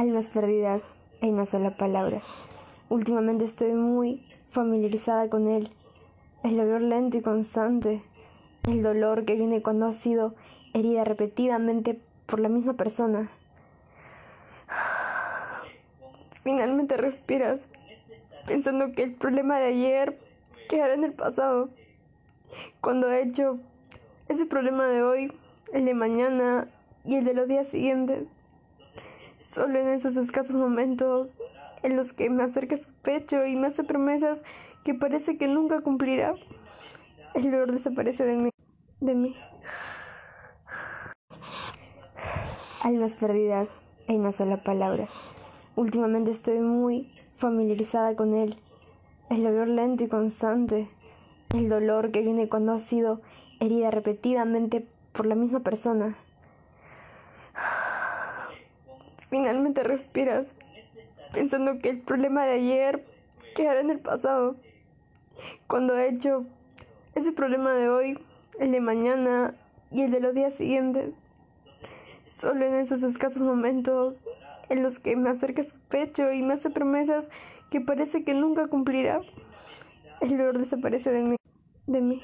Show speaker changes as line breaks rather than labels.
Almas perdidas en una sola palabra. Últimamente estoy muy familiarizada con él. El dolor lento y constante. El dolor que viene cuando has sido herida repetidamente por la misma persona. Finalmente respiras, pensando que el problema de ayer quedará en el pasado. Cuando de hecho, ese problema de hoy, el de mañana y el de los días siguientes, solo en esos escasos momentos en los que me acerca su pecho y me hace promesas que parece que nunca cumplirá, el dolor desaparece de mí. De mí. Almas perdidas en una sola palabra. Últimamente estoy muy familiarizada con él. El dolor lento y constante. El dolor que viene cuando has sido herida repetidamente por la misma persona. Finalmente respiras, pensando que el problema de ayer quedará en el pasado. Cuando de hecho, ese problema de hoy, el de mañana y el de los días siguientes, solo en esos escasos momentos en los que me acerca su pecho y me hace promesas que parece que nunca cumplirá, el dolor desaparece de mí. De mí.